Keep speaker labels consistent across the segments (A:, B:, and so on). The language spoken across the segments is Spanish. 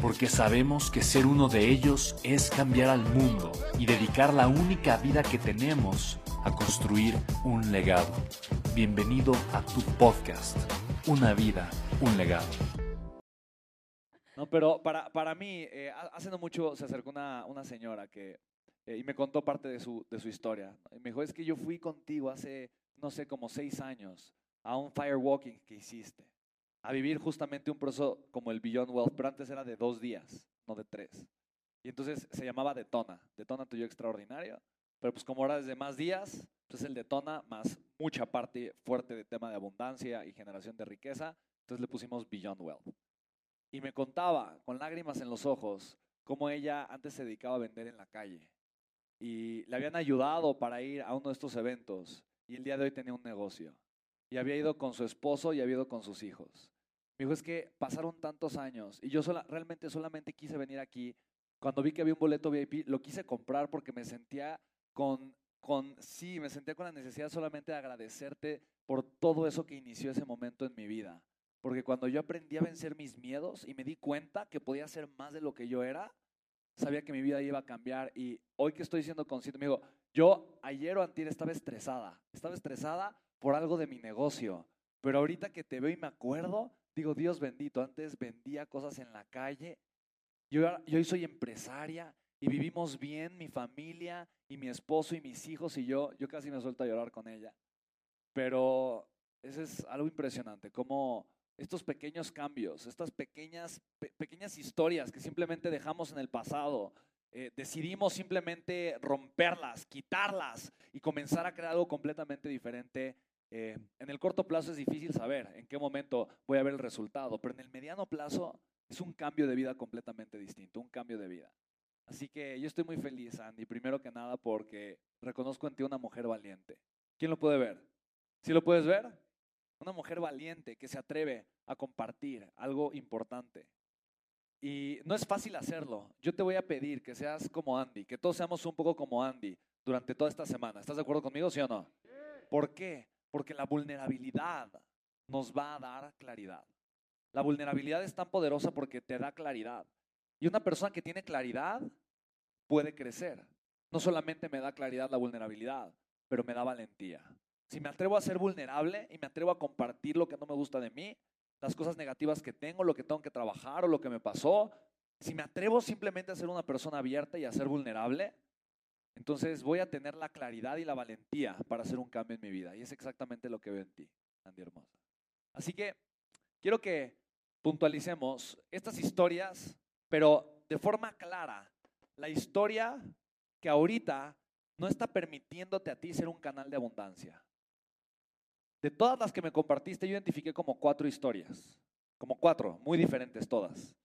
A: porque sabemos que ser uno de ellos es cambiar al mundo y dedicar la única vida que tenemos a construir un legado. Bienvenido a tu podcast, Una vida, un legado.
B: No, pero para, para mí, eh, hace no mucho se acercó una, una señora que, eh, y me contó parte de su, de su historia. Y me dijo, es que yo fui contigo hace, no sé, como seis años a un firewalking que hiciste a vivir justamente un proceso como el Beyond Wealth, pero antes era de dos días, no de tres. Y entonces se llamaba Detona, Detona tu yo extraordinario, pero pues como ahora es de más días, pues es el Detona más mucha parte fuerte de tema de abundancia y generación de riqueza, entonces le pusimos Beyond Wealth. Y me contaba con lágrimas en los ojos cómo ella antes se dedicaba a vender en la calle y le habían ayudado para ir a uno de estos eventos y el día de hoy tenía un negocio y había ido con su esposo y había ido con sus hijos. Me dijo, es que pasaron tantos años y yo sola, realmente solamente quise venir aquí. Cuando vi que había un boleto VIP, lo quise comprar porque me sentía con, con, sí, me sentía con la necesidad solamente de agradecerte por todo eso que inició ese momento en mi vida. Porque cuando yo aprendí a vencer mis miedos y me di cuenta que podía ser más de lo que yo era, sabía que mi vida iba a cambiar. Y hoy que estoy siendo consciente, me digo, yo ayer o antier estaba estresada. Estaba estresada por algo de mi negocio. Pero ahorita que te veo y me acuerdo, digo, Dios bendito, antes vendía cosas en la calle. Yo, hoy soy empresaria y vivimos bien, mi familia y mi esposo y mis hijos y yo. Yo casi me suelto a llorar con ella. Pero eso es algo impresionante, como estos pequeños cambios, estas pequeñas, pequeñas historias que simplemente dejamos en el pasado, eh, decidimos simplemente romperlas, quitarlas y comenzar a crear algo completamente diferente eh, en el corto plazo es difícil saber en qué momento voy a ver el resultado, pero en el mediano plazo es un cambio de vida completamente distinto, un cambio de vida. Así que yo estoy muy feliz, Andy, primero que nada porque reconozco en ti una mujer valiente. ¿Quién lo puede ver? ¿Sí lo puedes ver? Una mujer valiente que se atreve a compartir algo importante. Y no es fácil hacerlo. Yo te voy a pedir que seas como Andy, que todos seamos un poco como Andy durante toda esta semana. ¿Estás de acuerdo conmigo, sí o no? ¿Por qué? Porque la vulnerabilidad nos va a dar claridad. La vulnerabilidad es tan poderosa porque te da claridad. Y una persona que tiene claridad puede crecer. No solamente me da claridad la vulnerabilidad, pero me da valentía. Si me atrevo a ser vulnerable y me atrevo a compartir lo que no me gusta de mí, las cosas negativas que tengo, lo que tengo que trabajar o lo que me pasó, si me atrevo simplemente a ser una persona abierta y a ser vulnerable, entonces voy a tener la claridad y la valentía para hacer un cambio en mi vida. Y es exactamente lo que veo en ti, Andy Hermosa. Así que quiero que puntualicemos estas historias, pero de forma clara. La historia que ahorita no está permitiéndote a ti ser un canal de abundancia. De todas las que me compartiste, yo identifiqué como cuatro historias, como cuatro, muy diferentes todas.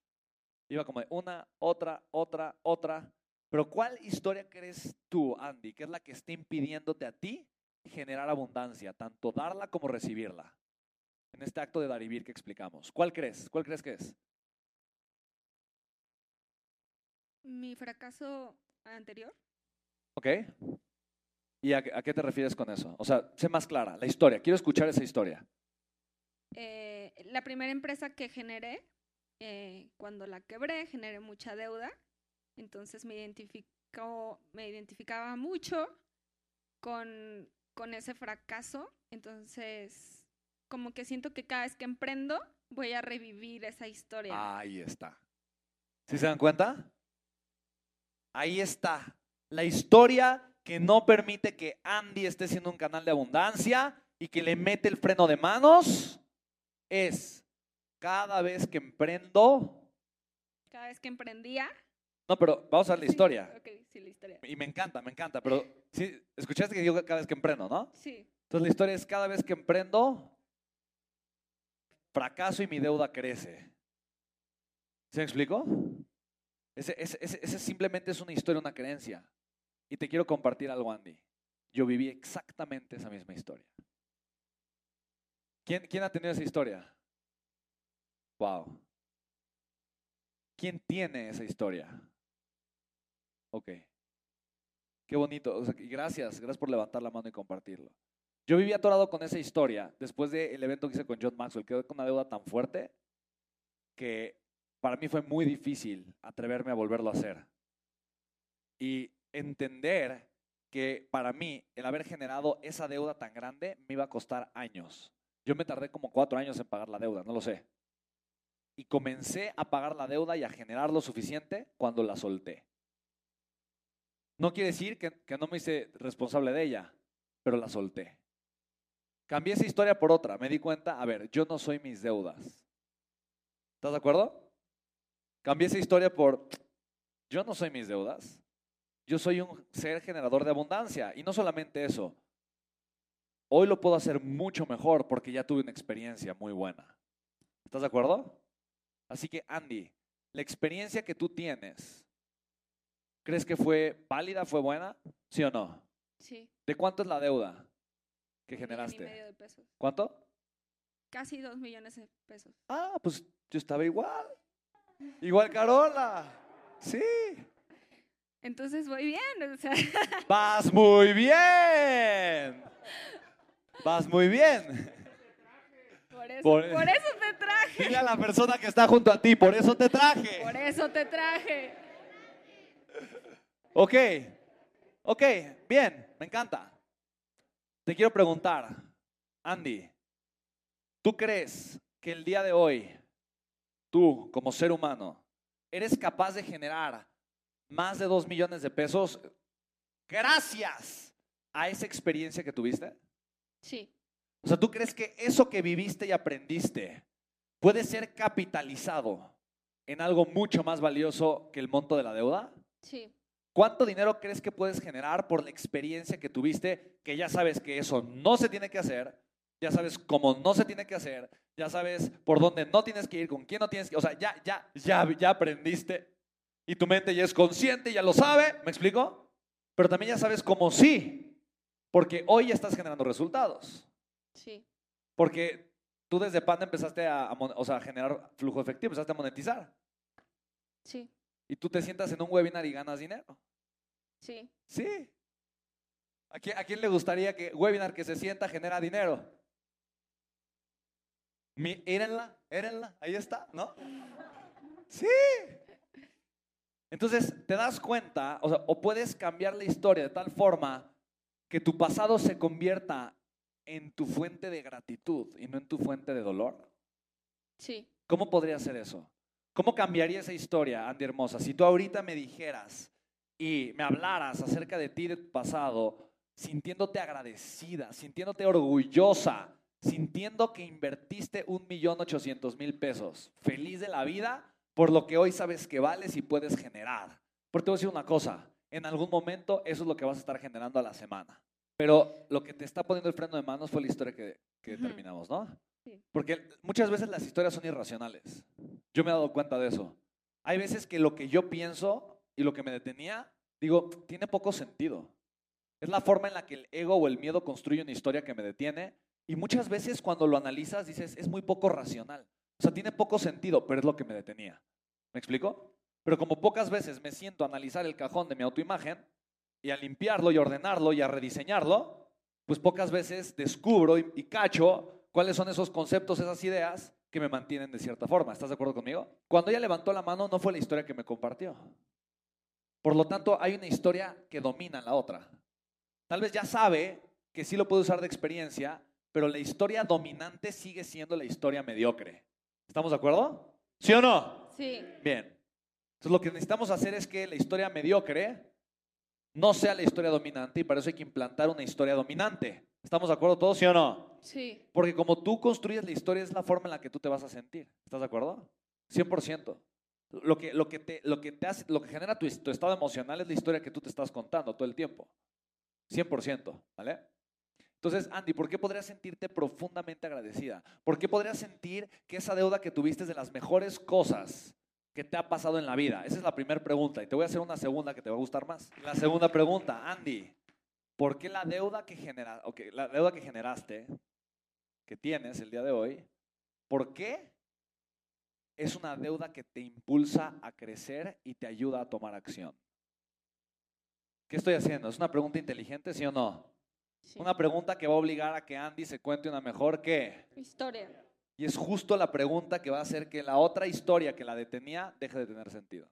B: Iba como una, otra, otra, otra, pero ¿cuál historia crees tú, Andy, que es la que está impidiéndote a ti generar abundancia, tanto darla como recibirla? En este acto de dar y vivir que explicamos. ¿Cuál crees? ¿Cuál crees que es?
C: Mi fracaso anterior.
B: Ok. ¿Y a, qué te refieres con eso? O sea, sé más clara, la historia. Quiero escuchar esa historia.
C: Eh, la primera empresa que generé, eh, cuando la quebré, generé mucha deuda entonces me, identificó, me identificaba mucho con, con ese fracaso. Entonces, como que siento que cada vez que emprendo, voy a revivir esa historia.
B: Ahí está. ¿Sí se dan cuenta? Ahí está. La historia que no permite que Andy esté siendo un canal de abundancia y que le mete el freno de manos es cada vez que emprendo.
C: Cada vez que emprendía.
B: No, pero vamos a ver la historia.
C: Ok, sí, la historia.
B: Y me encanta, me encanta, pero sí, escuchaste que digo cada vez que emprendo, ¿no?
C: Sí.
B: Entonces la historia es cada vez que emprendo, fracaso y mi deuda crece. ¿Se me explicó? Ese, ese- ese- ese simplemente es una historia, una creencia. Y te quiero compartir algo, Andy. Yo viví exactamente esa misma historia. ¿Quién, quién ha tenido esa historia? Wow. ¿Quién tiene esa historia? Ok. Qué bonito. Gracias, gracias por levantar la mano y compartirlo. Yo viví atorado con esa historia después del evento que hice con John Maxwell. Quedé con una deuda tan fuerte que para mí fue muy difícil atreverme a volverlo a hacer. Y entender que para mí el haber generado esa deuda tan grande me iba a costar años. Yo me tardé como cuatro años en pagar la deuda, no lo sé. Y comencé a pagar la deuda y a generar lo suficiente cuando la solté. No quiere decir que, no me hice responsable de ella, pero la solté. Cambié esa historia por otra. Me di cuenta, a ver, yo no soy mis deudas. ¿Estás de acuerdo? Cambié esa historia por, yo no soy mis deudas. Yo soy un ser generador de abundancia. Y no solamente eso. Hoy lo puedo hacer mucho mejor porque ya tuve una experiencia muy buena. ¿Estás de acuerdo? Así que, Andy, la experiencia que tú tienes, ¿crees que fue válida, fue buena? ¿Sí o no?
C: Sí.
B: ¿De cuánto es la deuda que
C: millón y
B: generaste?
C: medio de pesos.
B: ¿Cuánto?
C: Casi dos millones de pesos.
B: Ah, pues yo estaba igual. Igual Carola. Sí.
C: Entonces voy bien, o sea,
B: Vas muy bien. Vas muy bien.
C: por eso,
B: Por-
C: por eso te traje.
B: Dile a la persona que está junto a ti, por eso te traje.
C: Por eso te traje.
B: Ok, ok, bien, me encanta. Te quiero preguntar, Andy, ¿tú crees que el día de hoy, tú como ser humano, eres capaz de generar más de dos millones de pesos gracias a esa experiencia que tuviste?
C: Sí,
B: O sea, ¿tú crees que eso que viviste y aprendiste puede ser capitalizado en algo mucho más valioso que el monto de la deuda?
C: Sí,
B: ¿Cuánto dinero crees que puedes generar por la experiencia que tuviste? Que ya sabes que eso no se tiene que hacer, ya sabes cómo no se tiene que hacer, ya sabes por dónde no tienes que ir, con quién no tienes que, o sea, ya, ya, ya, ya aprendiste y tu mente ya es consciente, ya lo sabe, ¿me explico? Pero también ya sabes cómo sí, porque hoy ya estás generando resultados,
C: sí,
B: porque tú desde Panda empezaste a, a mon- o sea, a generar flujo efectivo, empezaste a monetizar.
C: Sí,
B: y tú te sientas en un webinar y ganas dinero.
C: sí.
B: Sí. ¿A quién, a quién le gustaría que webinar que se sienta genera dinero? Mi, érenla, érenla, ahí está, ¿no? Sí. Entonces, te das cuenta, o, sea, o puedes cambiar la historia de tal forma que tu pasado se convierta en tu fuente de gratitud y no en tu fuente de dolor.
C: Sí,
B: ¿Cómo podría ser eso? ¿Cómo cambiaría esa historia, Andy Hermosa? Si tú ahorita me dijeras y me hablaras acerca de ti, de tu pasado, sintiéndote agradecida, sintiéndote orgullosa, sintiendo que invertiste un millón ochocientos mil pesos, feliz de la vida por lo que hoy sabes que vales y puedes generar. Porque te voy a decir una cosa, en algún momento eso es lo que vas a estar generando a la semana. Pero lo que te está poniendo el freno de manos fue la historia que, terminamos, ¿no?
C: Sí.
B: Porque muchas veces las historias son irracionales. Yo me he dado cuenta de eso. Hay veces que lo que yo pienso y lo que me detenía, digo, tiene poco sentido. Es la forma en la que el ego o el miedo construye una historia que me detiene. Y muchas veces cuando lo analizas dices, es muy poco racional. O sea, tiene poco sentido, pero es lo que me detenía. ¿Me explico? Pero como pocas veces me siento a analizar el cajón de mi autoimagen y a limpiarlo y ordenarlo y a rediseñarlo, pues pocas veces descubro y, y cacho cuáles son esos conceptos, esas ideas que me mantienen de cierta forma. ¿Estás de acuerdo conmigo? Cuando ella levantó la mano no fue la historia que me compartió. Por lo tanto, hay una historia que domina la otra. Tal vez ya sabe que sí lo puede usar de experiencia, pero la historia dominante sigue siendo la historia mediocre. ¿Estamos de acuerdo? ¿Sí o no?
C: sí,
B: Bien. Entonces lo que necesitamos hacer es que la historia mediocre no sea la historia dominante y para eso hay que implantar una historia dominante. ¿Estamos de acuerdo todos, sí o no?
C: Sí.
B: Porque como tú construyes la historia es la forma en la que tú te vas a sentir. ¿Estás de acuerdo? 100%. Lo que, lo que, te, lo que, te hace, lo que genera tu, tu estado emocional es la historia que tú te estás contando todo el tiempo. 100%, ¿vale? Entonces, Andy, ¿por qué podrías sentirte profundamente agradecida? ¿Por qué podrías sentir que esa deuda que tuviste es de las mejores cosas que te ha pasado en la vida? Esa es la primera pregunta y te voy a hacer una segunda que te va a gustar más. La segunda pregunta, Andy, ¿por qué la deuda que, genera, okay, la deuda que generaste, que tienes el día de hoy, ¿por qué es una deuda que te impulsa a crecer y te ayuda a tomar acción? ¿Qué estoy haciendo? ¿Es una pregunta inteligente, sí o no?
C: sí.
B: Una pregunta que va a obligar a que Andy se cuente una mejor que...
C: Historia.
B: Y es justo la pregunta que va a hacer que la otra historia que la detenía deje de tener sentido.